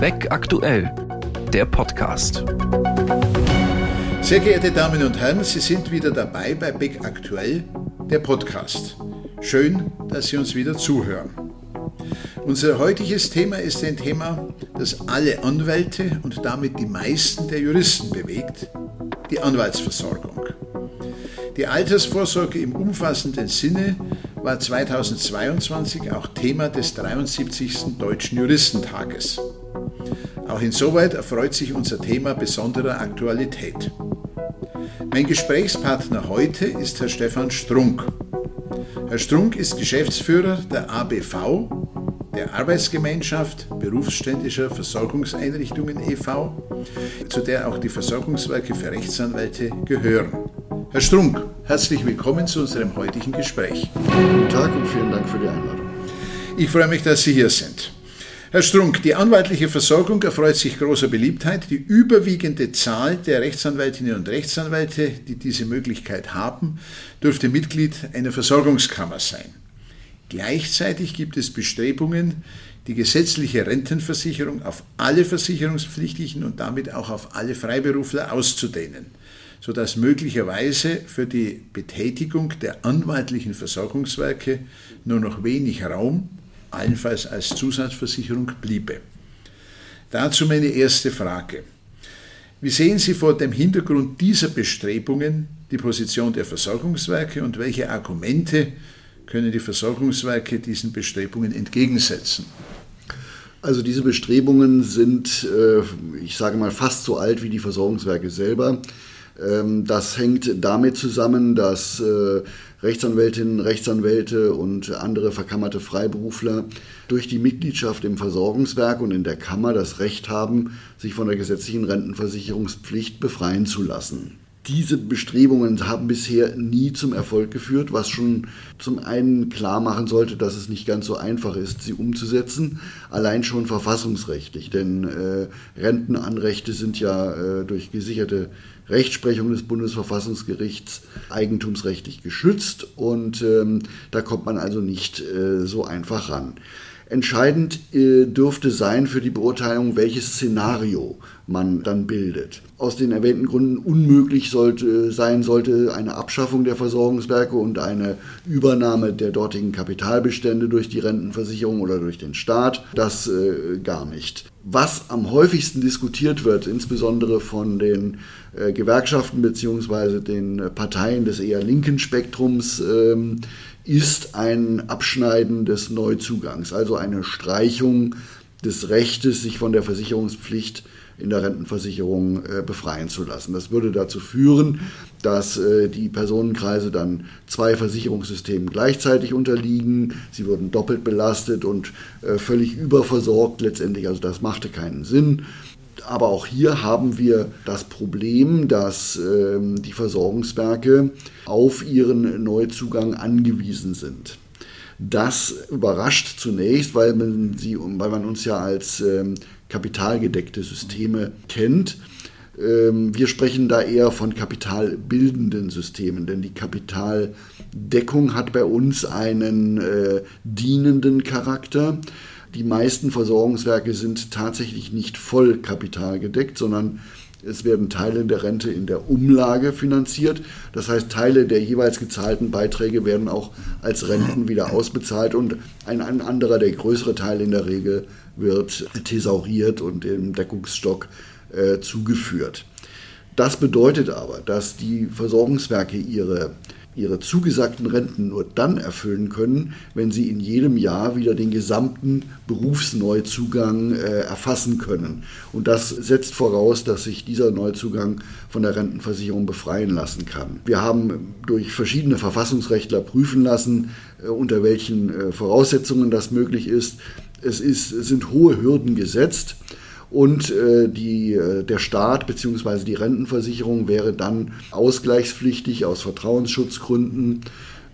Beck aktuell, der Podcast. Sehr geehrte Damen und Herren, Sie sind wieder dabei bei Beck aktuell, der Podcast. Schön, dass Sie uns wieder zuhören. Unser heutiges Thema ist ein Thema, das alle Anwälte und damit die meisten der Juristen bewegt, die Anwaltsversorgung. Die Altersvorsorge im umfassenden Sinne war 2022 auch Thema des 73. Deutschen Juristentages. Auch insoweit erfreut sich unser Thema besonderer Aktualität. Mein Gesprächspartner heute ist Herr Stefan Strunk. Herr Strunk ist Geschäftsführer der ABV, der Arbeitsgemeinschaft berufsständischer Versorgungseinrichtungen e.V., zu der auch die Versorgungswerke für Rechtsanwälte gehören. Herr Strunk, herzlich willkommen zu unserem heutigen Gespräch. Guten Tag und vielen Dank für die Einladung. Ich freue mich, dass Sie hier sind. Herr Strunk, die anwaltliche Versorgung erfreut sich großer Beliebtheit. Die überwiegende Zahl der Rechtsanwältinnen und Rechtsanwälte, die diese Möglichkeit haben, dürfte Mitglied einer Versorgungskammer sein. Gleichzeitig gibt es Bestrebungen, die gesetzliche Rentenversicherung auf alle Versicherungspflichtigen und damit auch auf alle Freiberufler auszudehnen sodass möglicherweise für die Betätigung der anwaltlichen Versorgungswerke nur noch wenig Raum, allenfalls als Zusatzversicherung, bliebe. Dazu meine erste Frage. Wie sehen Sie vor dem Hintergrund dieser Bestrebungen die Position der Versorgungswerke und welche Argumente können die Versorgungswerke diesen Bestrebungen entgegensetzen? Also diese Bestrebungen sind, äh, ich sage mal, fast so alt wie die Versorgungswerke selber. Ähm, das hängt damit zusammen, dass äh, Rechtsanwältinnen, Rechtsanwälte und andere verkammerte Freiberufler durch die Mitgliedschaft im Versorgungswerk und in der Kammer das Recht haben, sich von der gesetzlichen Rentenversicherungspflicht befreien zu lassen. Diese Bestrebungen haben bisher nie zum Erfolg geführt, was schon zum einen klar machen sollte, dass es nicht ganz so einfach ist, sie umzusetzen, allein schon verfassungsrechtlich, denn äh, Rentenanrechte sind ja äh, durch gesicherte Rechtsprechung des Bundesverfassungsgerichts eigentumsrechtlich geschützt und ähm, da kommt man also nicht äh, so einfach ran. Entscheidend äh, dürfte sein für die Beurteilung, welches Szenario man dann bildet. Aus den erwähnten Gründen unmöglich sollte, sein sollte eine Abschaffung der Versorgungswerke und eine Übernahme der dortigen Kapitalbestände durch die Rentenversicherung oder durch den Staat. Das äh, gar nicht. Was am häufigsten diskutiert wird, insbesondere von den äh, Gewerkschaften bzw. den Parteien des eher linken Spektrums, ähm, ist ein Abschneiden des Neuzugangs, also eine Streichung des Rechtes, sich von der Versicherungspflicht in der Rentenversicherung äh, befreien zu lassen. Das würde dazu führen, dass äh, die Personenkreise dann zwei Versicherungssystemen gleichzeitig unterliegen. Sie würden doppelt belastet und äh, völlig überversorgt letztendlich. Also das machte keinen Sinn. Aber auch hier haben wir das Problem, dass ähm, die Versorgungswerke auf ihren Neuzugang angewiesen sind. Das überrascht zunächst, weil man, sie, weil man uns ja als ähm, kapitalgedeckte Systeme kennt. Ähm, wir sprechen da eher von kapitalbildenden Systemen, denn die Kapitaldeckung hat bei uns einen äh, dienenden Charakter. Die meisten Versorgungswerke sind tatsächlich nicht voll kapitalgedeckt, sondern es werden Teile der Rente in der Umlage finanziert. Das heißt, Teile der jeweils gezahlten Beiträge werden auch als Renten wieder ausbezahlt und ein, anderer, der größere Teil in der Regel, wird thesauriert und dem Deckungsstock äh, zugeführt. Das bedeutet aber, dass die Versorgungswerke ihre ihre zugesagten Renten nur dann erfüllen können, wenn sie in jedem Jahr wieder den gesamten Berufsneuzugang äh, erfassen können. Und das setzt voraus, dass sich dieser Neuzugang von der Rentenversicherung befreien lassen kann. Wir haben durch verschiedene Verfassungsrechtler prüfen lassen, äh, unter welchen äh, Voraussetzungen das möglich ist. Es, ist, es sind hohe Hürden gesetzt und äh, die, äh, der Staat bzw. die Rentenversicherung wäre dann ausgleichspflichtig aus Vertrauensschutzgründen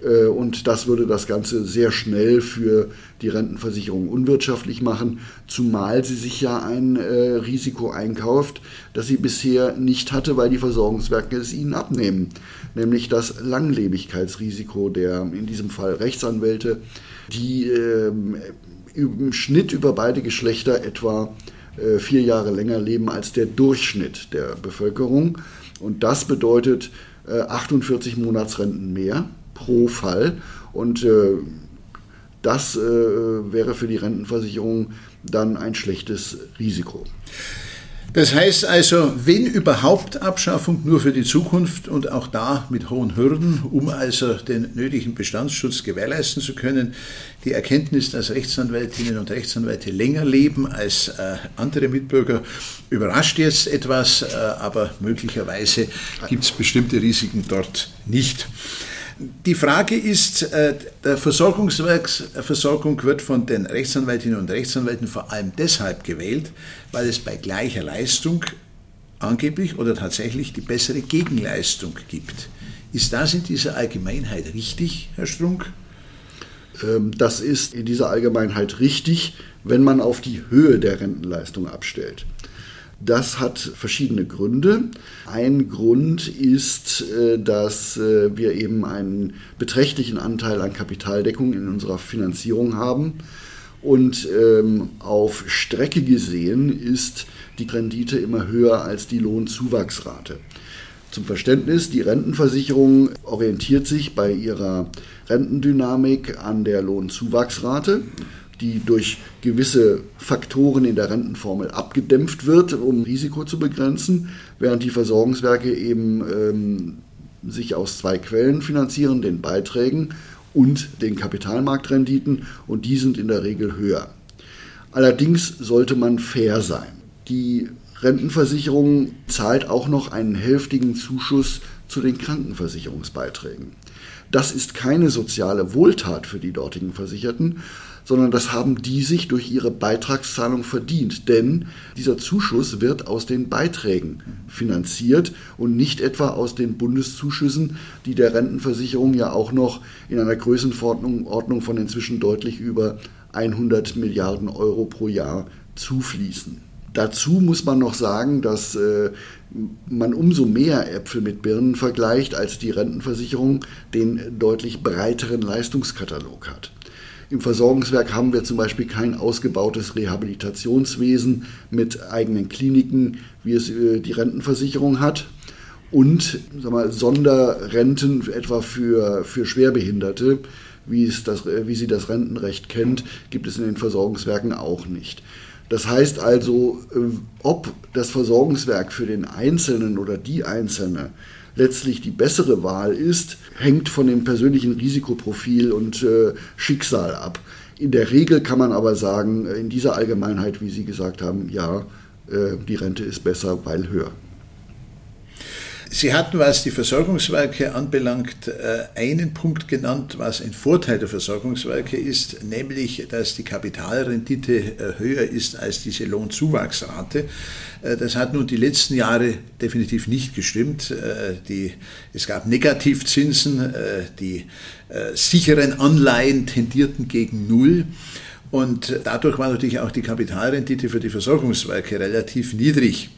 äh, und das würde das Ganze sehr schnell für die Rentenversicherung unwirtschaftlich machen, zumal sie sich ja ein äh, Risiko einkauft, das sie bisher nicht hatte, weil die Versorgungswerke es ihnen abnehmen, nämlich das Langlebigkeitsrisiko der in diesem Fall Rechtsanwälte, die ähm, im Schnitt über beide Geschlechter etwa vier Jahre länger leben als der Durchschnitt der Bevölkerung. Und das bedeutet 48 Monatsrenten mehr pro Fall. Und das wäre für die Rentenversicherung dann ein schlechtes Risiko. Das heißt also, wenn überhaupt Abschaffung nur für die Zukunft und auch da mit hohen Hürden, um also den nötigen Bestandsschutz gewährleisten zu können. Die Erkenntnis, dass Rechtsanwältinnen und Rechtsanwälte länger leben als äh, andere Mitbürger, überrascht jetzt etwas, äh, aber möglicherweise gibt es bestimmte Risiken dort nicht. Die Frage ist, äh, der Versorgungswerksversorgung wird von den Rechtsanwältinnen und Rechtsanwälten vor allem deshalb gewählt, weil es bei gleicher Leistung angeblich oder tatsächlich die bessere Gegenleistung gibt. Ist das in dieser Allgemeinheit richtig, Herr Strunk? Ähm, das ist in dieser Allgemeinheit richtig, wenn man auf die Höhe der Rentenleistung abstellt. Das hat verschiedene Gründe. Ein Grund ist, äh, dass äh, wir eben einen beträchtlichen Anteil an Kapitaldeckung in unserer Finanzierung haben. Und ähm, auf Strecke gesehen ist die Rendite immer höher als die Lohnzuwachsrate. Zum Verständnis, die Rentenversicherung orientiert sich bei ihrer Rentendynamik an der Lohnzuwachsrate die durch gewisse Faktoren in der Rentenformel abgedämpft wird, um Risiko zu begrenzen, während die Versorgungswerke eben ähm, sich aus zwei Quellen finanzieren, den Beiträgen und den Kapitalmarktrenditen, und die sind in der Regel höher. Allerdings sollte man fair sein. Die Rentenversicherung zahlt auch noch einen hälftigen Zuschuss zu den Krankenversicherungsbeiträgen. Das ist keine soziale Wohltat für die dortigen Versicherten, sondern das haben die sich durch ihre Beitragszahlung verdient. Denn dieser Zuschuss wird aus den Beiträgen finanziert und nicht etwa aus den Bundeszuschüssen, die der Rentenversicherung ja auch noch in einer Größenordnung von inzwischen deutlich über 100 Milliarden Euro pro Jahr zufließen. Dazu muss man noch sagen, dass äh, man umso mehr Äpfel mit Birnen vergleicht, als die Rentenversicherung den deutlich breiteren Leistungskatalog hat. Im Versorgungswerk haben wir zum Beispiel kein ausgebautes Rehabilitationswesen mit eigenen Kliniken, wie es äh, die Rentenversicherung hat. Und sag mal, Sonderrenten etwa für, für Schwerbehinderte, wie, es das, äh, wie sie das Rentenrecht kennt, gibt es in den Versorgungswerken auch nicht. Das heißt also, äh, ob das Versorgungswerk für den Einzelnen oder die Einzelne letztlich die bessere Wahl ist, hängt von dem persönlichen Risikoprofil und äh, Schicksal ab. In der Regel kann man aber sagen, in dieser Allgemeinheit, wie Sie gesagt haben, ja, äh, die Rente ist besser, weil höher. Sie hatten, was die Versorgungswerke anbelangt, äh, einen Punkt genannt, was ein Vorteil der Versorgungswerke ist, nämlich, dass die Kapitalrendite äh, höher ist als diese Lohnzuwachsrate. Äh, das hat nun die letzten Jahre definitiv nicht gestimmt. Die, es gab Negativzinsen, die sicheren Anleihen tendierten gegen Null. Und dadurch war natürlich auch die Kapitalrendite für die Versorgungswerke relativ niedrig.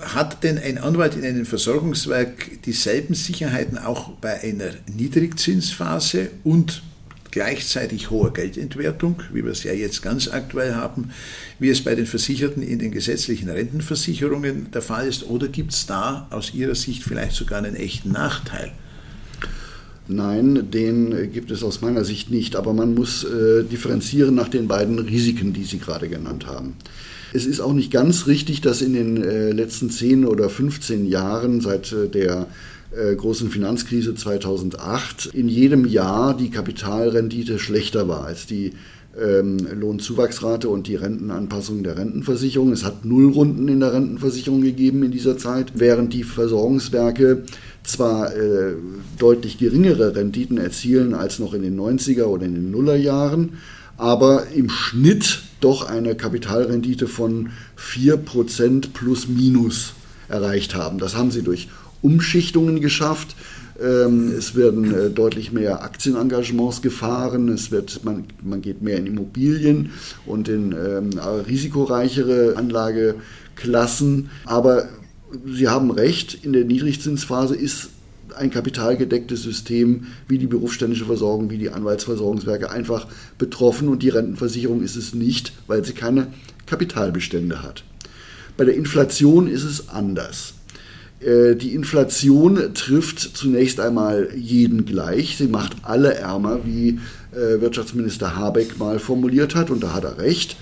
Hat denn ein Anwalt in einem Versorgungswerk dieselben Sicherheiten auch bei einer Niedrigzinsphase und gleichzeitig hoher Geldentwertung, wie wir es ja jetzt ganz aktuell haben, wie es bei den Versicherten in den gesetzlichen Rentenversicherungen der Fall ist? Oder gibt es da aus Ihrer Sicht vielleicht sogar einen echten Nachteil? Nein, den gibt es aus meiner Sicht nicht, aber man muss äh, differenzieren nach den beiden Risiken, die Sie gerade genannt haben. Es ist auch nicht ganz richtig, dass in den äh, letzten 10 oder 15 Jahren seit äh, der äh, großen Finanzkrise 2008 in jedem Jahr die Kapitalrendite schlechter war als die ähm, Lohnzuwachsrate und die Rentenanpassung der Rentenversicherung. Es hat Nullrunden in der Rentenversicherung gegeben in dieser Zeit, während die Versorgungswerke zwar äh, deutlich geringere Renditen erzielen als noch in den 90er oder in den Nullerjahren, aber im Schnitt doch eine Kapitalrendite von 4% plus minus erreicht haben. Das haben sie durch Umschichtungen geschafft. Ähm, es werden äh, deutlich mehr Aktienengagements gefahren, es wird, man, man geht mehr in Immobilien und in ähm, risikoreichere Anlageklassen. Aber Sie haben recht, in der Niedrigzinsphase ist ein kapitalgedecktes System wie die berufsständische Versorgung, wie die Anwaltsversorgungswerke einfach betroffen und die Rentenversicherung ist es nicht, weil sie keine Kapitalbestände hat. Bei der Inflation ist es anders. Äh, die Inflation trifft zunächst einmal jeden gleich. Sie macht alle ärmer, wie äh, Wirtschaftsminister Habeck mal formuliert hat, und da hat er recht.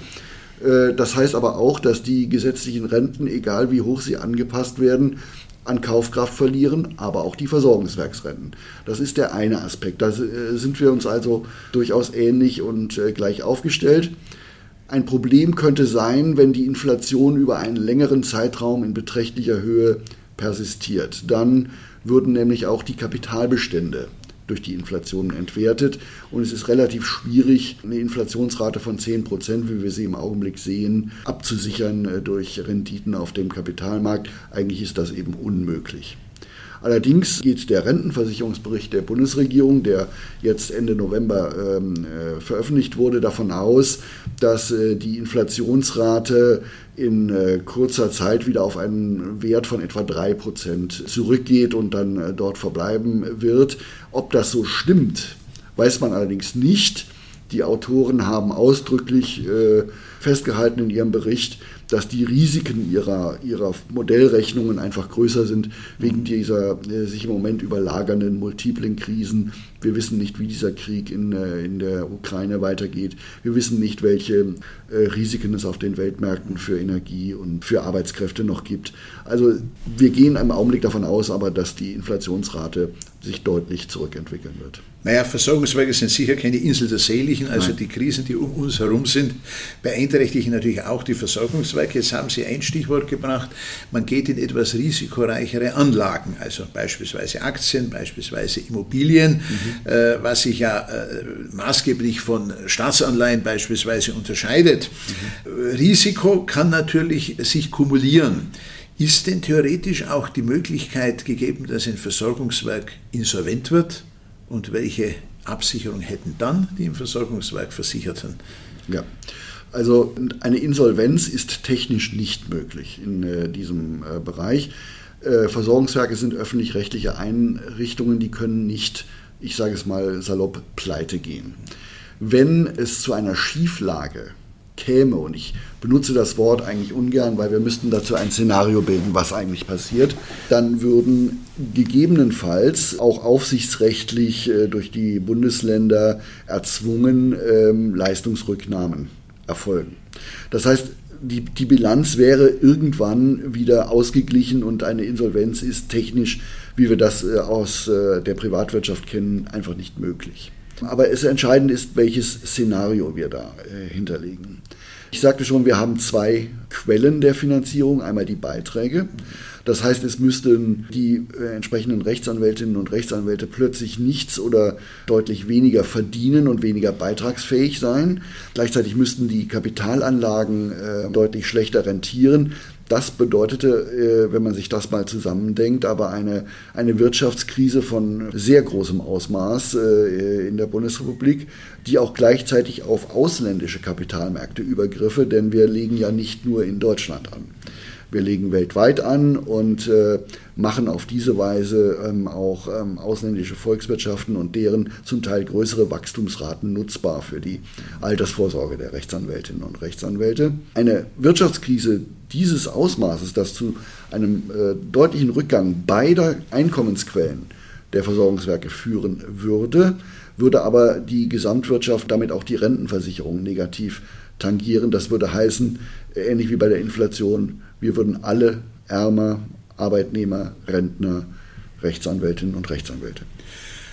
Äh, das heißt aber auch, dass die gesetzlichen Renten, egal wie hoch sie angepasst werden, an Kaufkraft verlieren, aber auch die Versorgungswerksrenten. Das ist der eine Aspekt. Da sind wir uns also durchaus ähnlich und gleich aufgestellt. Ein Problem könnte sein, wenn die Inflation über einen längeren Zeitraum in beträchtlicher Höhe persistiert. Dann würden nämlich auch die Kapitalbestände durch die Inflation entwertet. Und es ist relativ schwierig, eine Inflationsrate von 10 Prozent, wie wir sie im Augenblick sehen, abzusichern äh, durch Renditen auf dem Kapitalmarkt. Eigentlich ist das eben unmöglich. Allerdings geht der Rentenversicherungsbericht der Bundesregierung, der jetzt Ende November ähm, äh, veröffentlicht wurde, davon aus, dass äh, die Inflationsrate in äh, kurzer Zeit wieder auf einen Wert von etwa 3% zurückgeht und dann äh, dort verbleiben wird. Ob das so stimmt, weiß man allerdings nicht. Die Autoren haben ausdrücklich äh, festgehalten in ihrem Bericht, dass die Risiken ihrer, ihrer Modellrechnungen einfach größer sind wegen dieser äh, sich im Moment überlagernden multiplen Krisen. Wir wissen nicht, wie dieser Krieg in, äh, in der Ukraine weitergeht. Wir wissen nicht, welche äh, Risiken es auf den Weltmärkten für Energie und für Arbeitskräfte noch gibt. Also wir gehen im Augenblick davon aus, aber dass die Inflationsrate sich deutlich zurückentwickeln wird. Naja, Versorgungswerke sind sicher keine Insel der Seligen, also Nein. die Krisen, die um uns herum sind, beeinträchtigen natürlich auch die Versorgungswerke. Jetzt haben Sie ein Stichwort gebracht, man geht in etwas risikoreichere Anlagen, also beispielsweise Aktien, beispielsweise Immobilien, mhm. äh, was sich ja äh, maßgeblich von Staatsanleihen beispielsweise unterscheidet. Mhm. Risiko kann natürlich sich kumulieren. Ist denn theoretisch auch die Möglichkeit gegeben, dass ein Versorgungswerk insolvent wird? Und welche Absicherung hätten dann die im Versorgungswerk Versicherten? Ja. Also eine Insolvenz ist technisch nicht möglich in äh, diesem äh, Bereich. Äh, Versorgungswerke sind öffentlich-rechtliche Einrichtungen, die können nicht, ich sage es mal salopp, pleite gehen. Wenn es zu einer Schieflage käme, und ich benutze das Wort eigentlich ungern, weil wir müssten dazu ein Szenario bilden, was eigentlich passiert, dann würden gegebenenfalls auch aufsichtsrechtlich äh, durch die Bundesländer erzwungen ähm, Leistungsrücknahmen erfolgen. Das heißt, die, die Bilanz wäre irgendwann wieder ausgeglichen und eine Insolvenz ist technisch, wie wir das äh, aus äh, der Privatwirtschaft kennen, einfach nicht möglich. Aber es entscheidend ist, welches Szenario wir da äh, hinterlegen. Ich sagte schon, wir haben zwei Quellen der Finanzierung. Einmal die Beiträge. Das heißt, es müssten die äh, entsprechenden Rechtsanwältinnen und Rechtsanwälte plötzlich nichts oder deutlich weniger verdienen und weniger beitragsfähig sein. Gleichzeitig müssten die Kapitalanlagen äh, deutlich schlechter rentieren. Das bedeutete, äh, wenn man sich das mal zusammendenkt, aber eine, eine Wirtschaftskrise von sehr großem Ausmaß äh, in der Bundesrepublik, die auch gleichzeitig auf ausländische Kapitalmärkte übergriffe, denn wir legen ja nicht nur in Deutschland an. Wir legen weltweit an und äh, machen auf diese Weise ähm, auch ähm, ausländische Volkswirtschaften und deren zum Teil größere Wachstumsraten nutzbar für die Altersvorsorge der Rechtsanwältinnen und Rechtsanwälte. Eine Wirtschaftskrise dieses Ausmaßes, das zu einem äh, deutlichen Rückgang beider Einkommensquellen der Versorgungswerke führen würde, würde aber die Gesamtwirtschaft, damit auch die Rentenversicherung negativ tangieren. Das würde heißen, ähnlich wie bei der Inflation, wir würden alle ärmer, Arbeitnehmer, Rentner, Rechtsanwältinnen und Rechtsanwälte.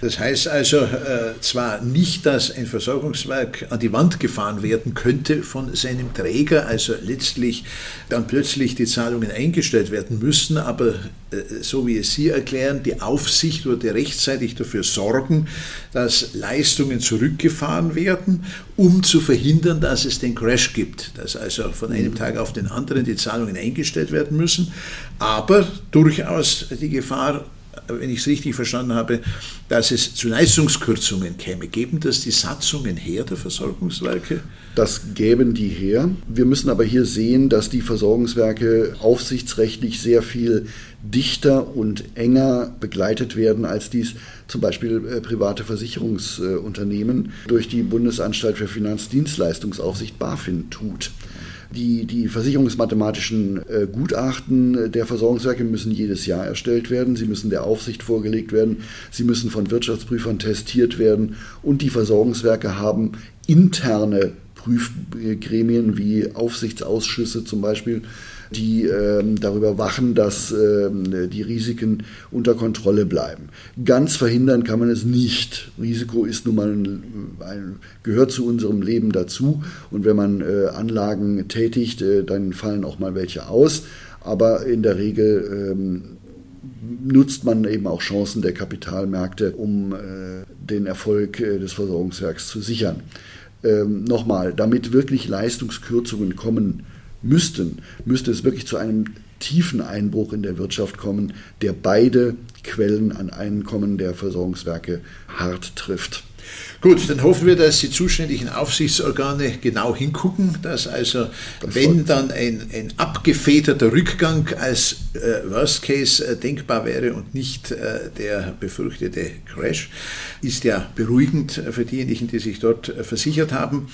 Das heißt also äh, zwar nicht, dass ein Versorgungswerk an die Wand gefahren werden könnte von seinem Träger, also letztlich dann plötzlich die Zahlungen eingestellt werden müssen, aber äh, so wie es Sie erklären, die Aufsicht würde rechtzeitig dafür sorgen, dass Leistungen zurückgefahren werden, um zu verhindern, dass es den Crash gibt, dass also von einem Tag auf den anderen die Zahlungen eingestellt werden müssen, aber durchaus die Gefahr wenn ich es richtig verstanden habe, dass es zu Leistungskürzungen käme. Geben das die Satzungen her der Versorgungswerke? Das gäben die her. Wir müssen aber hier sehen, dass die Versorgungswerke aufsichtsrechtlich sehr viel dichter und enger begleitet werden, als dies zum Beispiel äh, private Versicherungsunternehmen durch die Bundesanstalt für Finanzdienstleistungsaufsicht BaFin tut. Die, die versicherungsmathematischen äh, Gutachten der Versorgungswerke müssen jedes Jahr erstellt werden. Sie müssen der Aufsicht vorgelegt werden. Sie müssen von Wirtschaftsprüfern testiert werden. Und die Versorgungswerke haben interne Prüfgremien wie Aufsichtsausschüsse zum Beispiel, die ähm, darüber wachen, dass ähm, die Risiken unter Kontrolle bleiben. Ganz verhindern kann man es nicht. Risiko ist nun mal ein, ein, gehört zu unserem Leben dazu und wenn man äh, Anlagen tätigt, äh, dann fallen auch mal welche aus. Aber in der Regel ähm, nutzt man eben auch Chancen der Kapitalmärkte, um äh, den Erfolg äh, des Versorgungswerks zu sichern. Ähm, Nochmal, damit wirklich Leistungskürzungen kommen müssten, müsste es wirklich zu einem tiefen Einbruch in der Wirtschaft kommen, der beide Quellen an Einkommen der Versorgungswerke hart trifft. Gut, dann hoffen wir, dass die zuständigen Aufsichtsorgane genau hingucken, dass also, das wenn dann ein, ein abgefederter Rückgang als äh, Worst Case äh, denkbar wäre und nicht äh, der befürchtete Crash, ist ja beruhigend für diejenigen, die sich dort äh, versichert haben.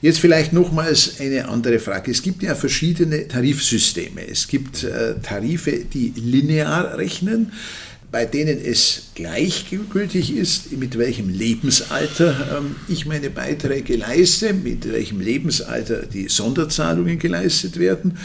Jetzt vielleicht nochmals eine andere Frage. Es gibt ja verschiedene Tarifsysteme. Es gibt äh, Tarife, die linear rechnen bei denen es gleichgültig ist, mit welchem Lebensalter ähm, ich meine Beiträge leiste, mit welchem Lebensalter die Sonderzahlungen geleistet werden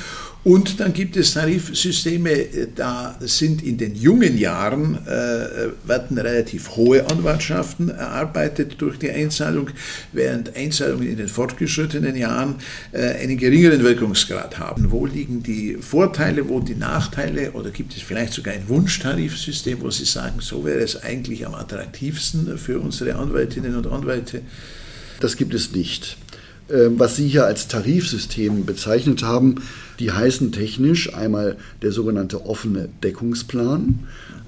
und dann gibt es Tarifsysteme, äh, da sind in den jungen Jahren äh, werden relativ hohe Anwartschaften erarbeitet durch die Einzahlung, während Einzahlungen in den fortgeschrittenen Jahren äh, einen geringeren Wirkungsgrad haben. Wo liegen die Vorteile, wo die Nachteile oder gibt es vielleicht sogar ein Wunschtarifsystem, wo Sie sagen, so wäre es eigentlich am attraktivsten für unsere Anwältinnen und Anwälte? Das gibt es nicht. Ähm, was Sie hier als Tarifsystem bezeichnet haben, die heißen technisch einmal der sogenannte offene Deckungsplan.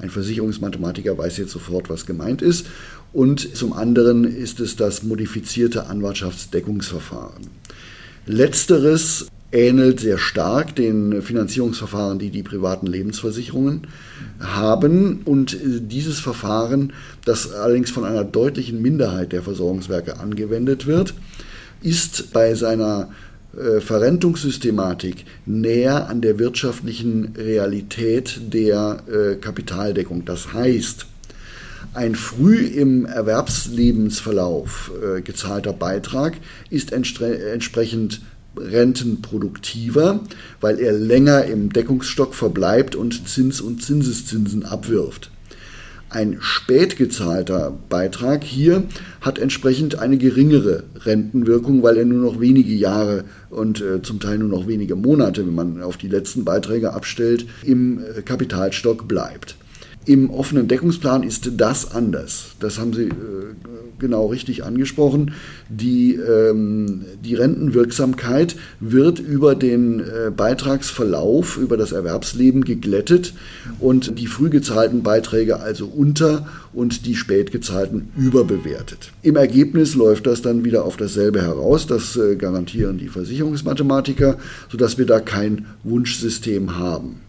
Ein Versicherungsmathematiker weiß jetzt sofort, was gemeint ist. Und zum anderen ist es das modifizierte Anwartschaftsdeckungsverfahren. Letzteres ähnelt sehr stark den Finanzierungsverfahren, die die privaten Lebensversicherungen haben. Und dieses Verfahren, das allerdings von einer deutlichen Minderheit der Versorgungswerke angewendet wird, ist bei seiner äh, Verrentungssystematik näher an der wirtschaftlichen Realität der äh, Kapitaldeckung. Das heißt, ein früh im Erwerbslebensverlauf äh, gezahlter Beitrag ist entsprechend rentenproduktiver, weil er länger im Deckungsstock verbleibt und Zins und Zinseszinsen abwirft. Ein spät gezahlter Beitrag hier hat entsprechend eine geringere Rentenwirkung, weil er nur noch wenige Jahre und äh, zum Teil nur noch wenige Monate, wenn man auf die letzten Beiträge abstellt, im äh, Kapitalstock bleibt. Im offenen Deckungsplan ist das anders. Das haben Sie äh, genau richtig angesprochen. Die, ähm, die Rentenwirksamkeit wird über den äh, Beitragsverlauf, über das Erwerbsleben geglättet und die früh gezahlten Beiträge also unter und die spät gezahlten überbewertet. Im Ergebnis läuft das dann wieder auf dasselbe heraus. Das äh, garantieren die Versicherungsmathematiker, sodass wir da kein Wunschsystem haben.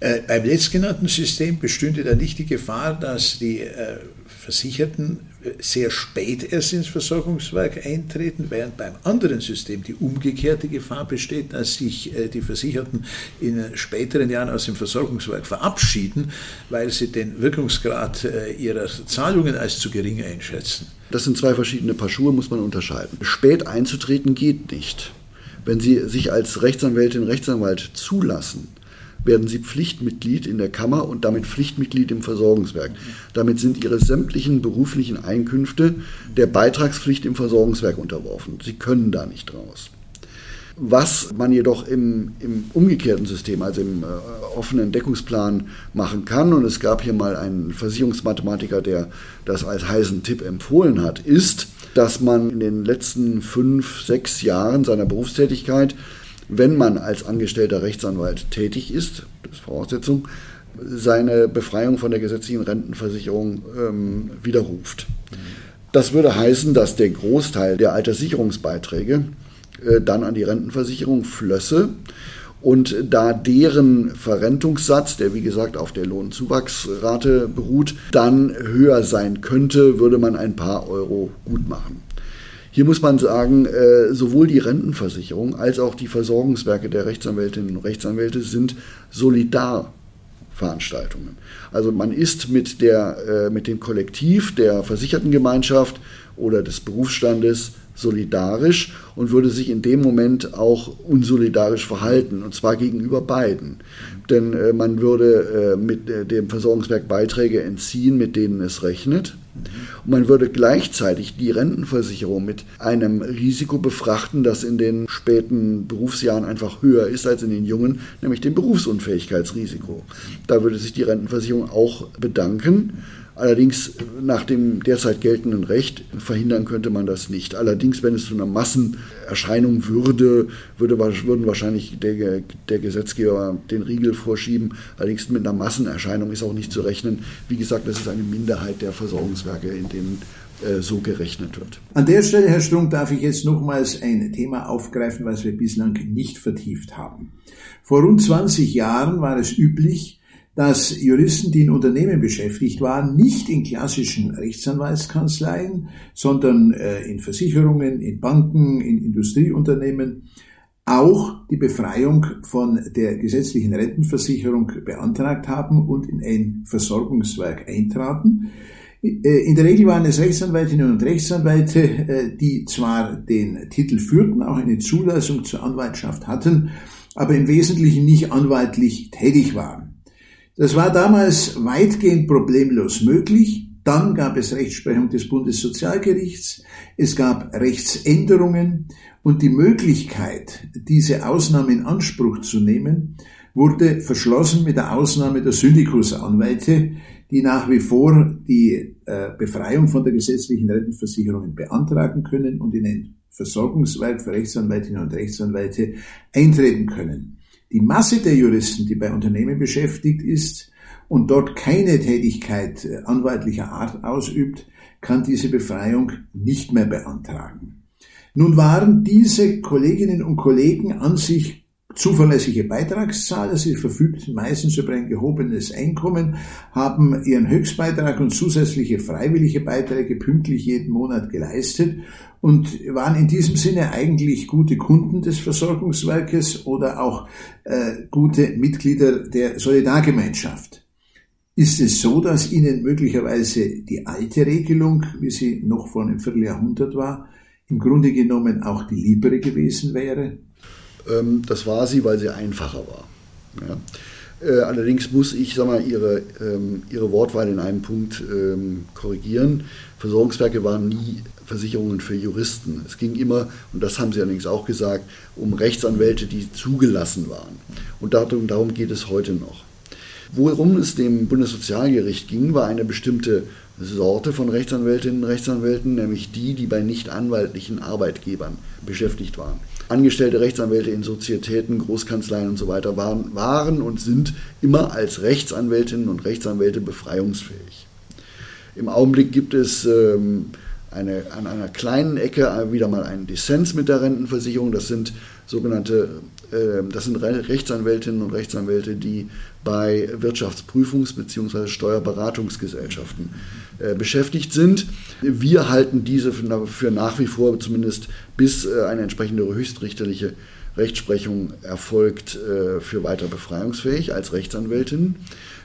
Äh, beim letztgenannten System bestünde da nicht die Gefahr, dass die äh, Versicherten äh, sehr spät erst ins Versorgungswerk eintreten, während beim anderen System die umgekehrte Gefahr besteht, dass sich die Versicherten in späteren Jahren aus dem Versorgungswerk verabschieden, weil sie den Wirkungsgrad ihrer Zahlungen als zu gering einschätzen. Das sind zwei verschiedene Paar Schuhe, muss man unterscheiden. Spät einzutreten geht nicht. Wenn Sie sich als Rechtsanwältin, Rechtsanwalt zulassen, werden sie Pflichtmitglied in der Kammer und damit Pflichtmitglied im Versorgungswerk. Damit sind ihre sämtlichen beruflichen Einkünfte der Beitragspflicht im Versorgungswerk unterworfen. Sie können da nicht raus. Was man jedoch im, im umgekehrten System, also im äh, offenen Deckungsplan machen kann, und es gab hier mal einen Versicherungsmathematiker, der das als heißen Tipp empfohlen hat, ist, dass man in den letzten fünf, sechs Jahren seiner Berufstätigkeit wenn man als angestellter Rechtsanwalt tätig ist, das ist Voraussetzung, seine Befreiung von der gesetzlichen Rentenversicherung ähm, widerruft. Das würde heißen, dass der Großteil der Alterssicherungsbeiträge äh, dann an die Rentenversicherung flösse. Und da deren Verrentungssatz, der wie gesagt auf der Lohnzuwachsrate beruht, dann höher sein könnte, würde man ein paar Euro gut machen. Hier muss man sagen, äh, sowohl die Rentenversicherung als auch die Versorgungswerke der Rechtsanwältinnen und Rechtsanwälte sind solidar Veranstaltungen. Also man ist mit, der, äh, mit dem Kollektiv der Versichertengemeinschaft oder des Berufsstandes solidarisch und würde sich in dem Moment auch unsolidarisch verhalten, und zwar gegenüber beiden. Denn äh, man würde äh, mit äh, dem Versorgungswerk Beiträge entziehen, mit denen es rechnet. Und man würde gleichzeitig die Rentenversicherung mit einem Risiko befrachten, das in den späten Berufsjahren einfach höher ist als in den jungen, nämlich dem Berufsunfähigkeitsrisiko. Da würde sich die Rentenversicherung auch bedanken. Allerdings nach dem derzeit geltenden Recht verhindern könnte man das nicht. Allerdings, wenn es zu einer Massenerscheinung würde, würde würden wahrscheinlich der, der Gesetzgeber den Riegel vorschieben. Allerdings mit einer Massenerscheinung ist auch nicht zu rechnen. Wie gesagt, das ist eine Minderheit der Versorgungswerke, in denen äh, so gerechnet wird. An der Stelle, Herr Strunk, darf ich jetzt nochmals ein Thema aufgreifen, was wir bislang nicht vertieft haben. Vor rund 20 Jahren war es üblich, dass Juristen, die in Unternehmen beschäftigt waren, nicht in klassischen Rechtsanwaltskanzleien, sondern äh, in Versicherungen, in Banken, in Industrieunternehmen auch die Befreiung von der gesetzlichen Rentenversicherung beantragt haben und in ein Versorgungswerk eintraten. Äh, in der Regel waren es Rechtsanwältinnen und Rechtsanwälte, äh, die zwar den Titel führten, auch eine Zulassung zur Anwaltschaft hatten, aber im Wesentlichen nicht anwaltlich tätig waren. Das war damals weitgehend problemlos möglich. Dann gab es Rechtsprechung des Bundessozialgerichts, es gab Rechtsänderungen und die Möglichkeit, diese Ausnahme in Anspruch zu nehmen, wurde verschlossen mit der Ausnahme der Syndikusanwälte, die nach wie vor die äh, Befreiung von der gesetzlichen Rentenversicherung beantragen können und in ein Versorgungswerk für Rechtsanwältinnen und Rechtsanwälte eintreten können. Die Masse der Juristen, die bei Unternehmen beschäftigt ist und dort keine Tätigkeit äh, anwaltlicher Art ausübt, kann diese Befreiung nicht mehr beantragen. Nun waren diese Kolleginnen und Kollegen an sich zuverlässige Beitragszahler. Sie verfügten meistens über ein gehobenes Einkommen, haben ihren Höchstbeitrag und zusätzliche freiwillige Beiträge pünktlich jeden Monat geleistet und waren in diesem Sinne eigentlich gute Kunden des Versorgungswerkes oder auch äh, gute Mitglieder der Solidargemeinschaft. Ist es so, dass Ihnen möglicherweise die alte Regelung, wie sie noch vor einem Vierteljahrhundert war, im Grunde genommen auch die liebere gewesen wäre? Ähm, das war sie, weil sie einfacher war. Ja. Äh, allerdings muss ich sag mal, ihre, ähm, ihre Wortwahl in einem Punkt ähm, korrigieren. Versorgungswerke waren nie Versicherungen für Juristen. Es ging immer, und das haben Sie allerdings auch gesagt, um Rechtsanwälte, die zugelassen waren. Und darum, darum geht es heute noch. Worum es dem Bundessozialgericht ging, war eine bestimmte Sorte von Rechtsanwältinnen und Rechtsanwälten, nämlich die, die bei nicht anwaltlichen Arbeitgebern beschäftigt waren. Angestellte Rechtsanwälte in Sozietäten, Großkanzleien und so weiter waren, waren und sind immer als Rechtsanwältinnen und Rechtsanwälte befreiungsfähig. Im Augenblick gibt es ähm, eine, an einer kleinen Ecke wieder mal einen Dissens mit der Rentenversicherung. Das sind sogenannte, das sind Rechtsanwältinnen und Rechtsanwälte, die bei Wirtschaftsprüfungs- bzw. Steuerberatungsgesellschaften äh, beschäftigt sind. Wir halten diese für, nach wie vor, zumindest bis äh, eine entsprechende höchstrichterliche Rechtsprechung erfolgt, äh, für weiter befreiungsfähig als Rechtsanwältin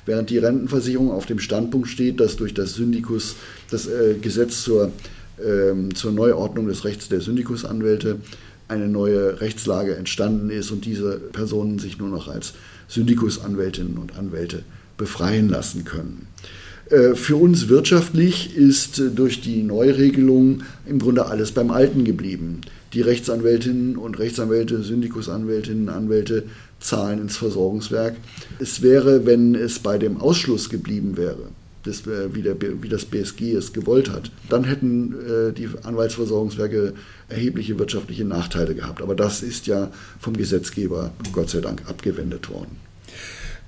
während die Rentenversicherung auf dem Standpunkt steht, dass durch das Syndikus das Gesetz zur ähm, zur Neuordnung des Rechts der Syndikusanwälte eine neue Rechtslage entstanden ist und diese Personen sich nur noch als Syndikusanwältinnen und Anwälte befreien lassen können. Äh, für uns wirtschaftlich ist äh, durch die Neuregelung im Grunde alles beim Alten geblieben. Die Rechtsanwältinnen und Rechtsanwälte, Syndikusanwältinnen, Anwälte zahlen ins Versorgungswerk. Es wäre, wenn es bei dem Ausschluss geblieben wäre, das, äh, wie, der, wie, das BSG es gewollt hat, dann hätten äh, die Anwaltsversorgungswerke erhebliche wirtschaftliche Nachteile gehabt. Aber das ist ja vom Gesetzgeber Gott sei Dank abgewendet worden.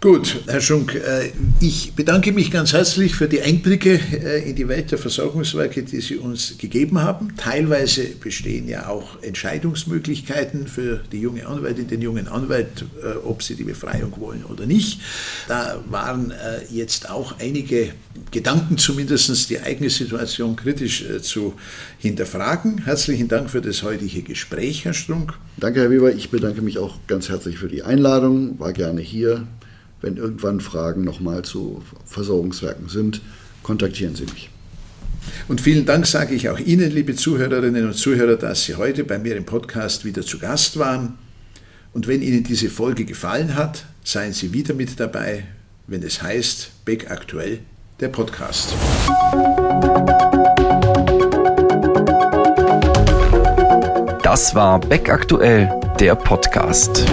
Gut, Herr Schunk, äh, ich bedanke mich ganz herzlich für die Einblicke äh, in die Welt der Versorgungswerke, die Sie uns gegeben haben. Teilweise bestehen ja auch Entscheidungsmöglichkeiten für die junge Anwältin, den jungen Anwalt, äh, ob sie die Befreiung wollen oder nicht. Da waren jetzt auch einige Gedanken, zumindest die eigene Situation kritisch zu hinterfragen. Herzlichen Dank für das heutige Gespräch, Herr Strunk. Danke, Herr Weber. Ich bedanke mich auch ganz herzlich für die Einladung. War gerne hier. Wenn irgendwann Fragen nochmal zu Versorgungswerken sind, kontaktieren Sie mich. Und vielen Dank sage ich auch Ihnen, liebe Zuhörerinnen und Zuhörer, dass Sie heute bei mir im Podcast wieder zu Gast waren. Und wenn Ihnen diese Folge gefallen hat, seien Sie wieder mit dabei, wenn es heißt Beck aktuell, der Podcast. Das war Beck aktuell, der Podcast.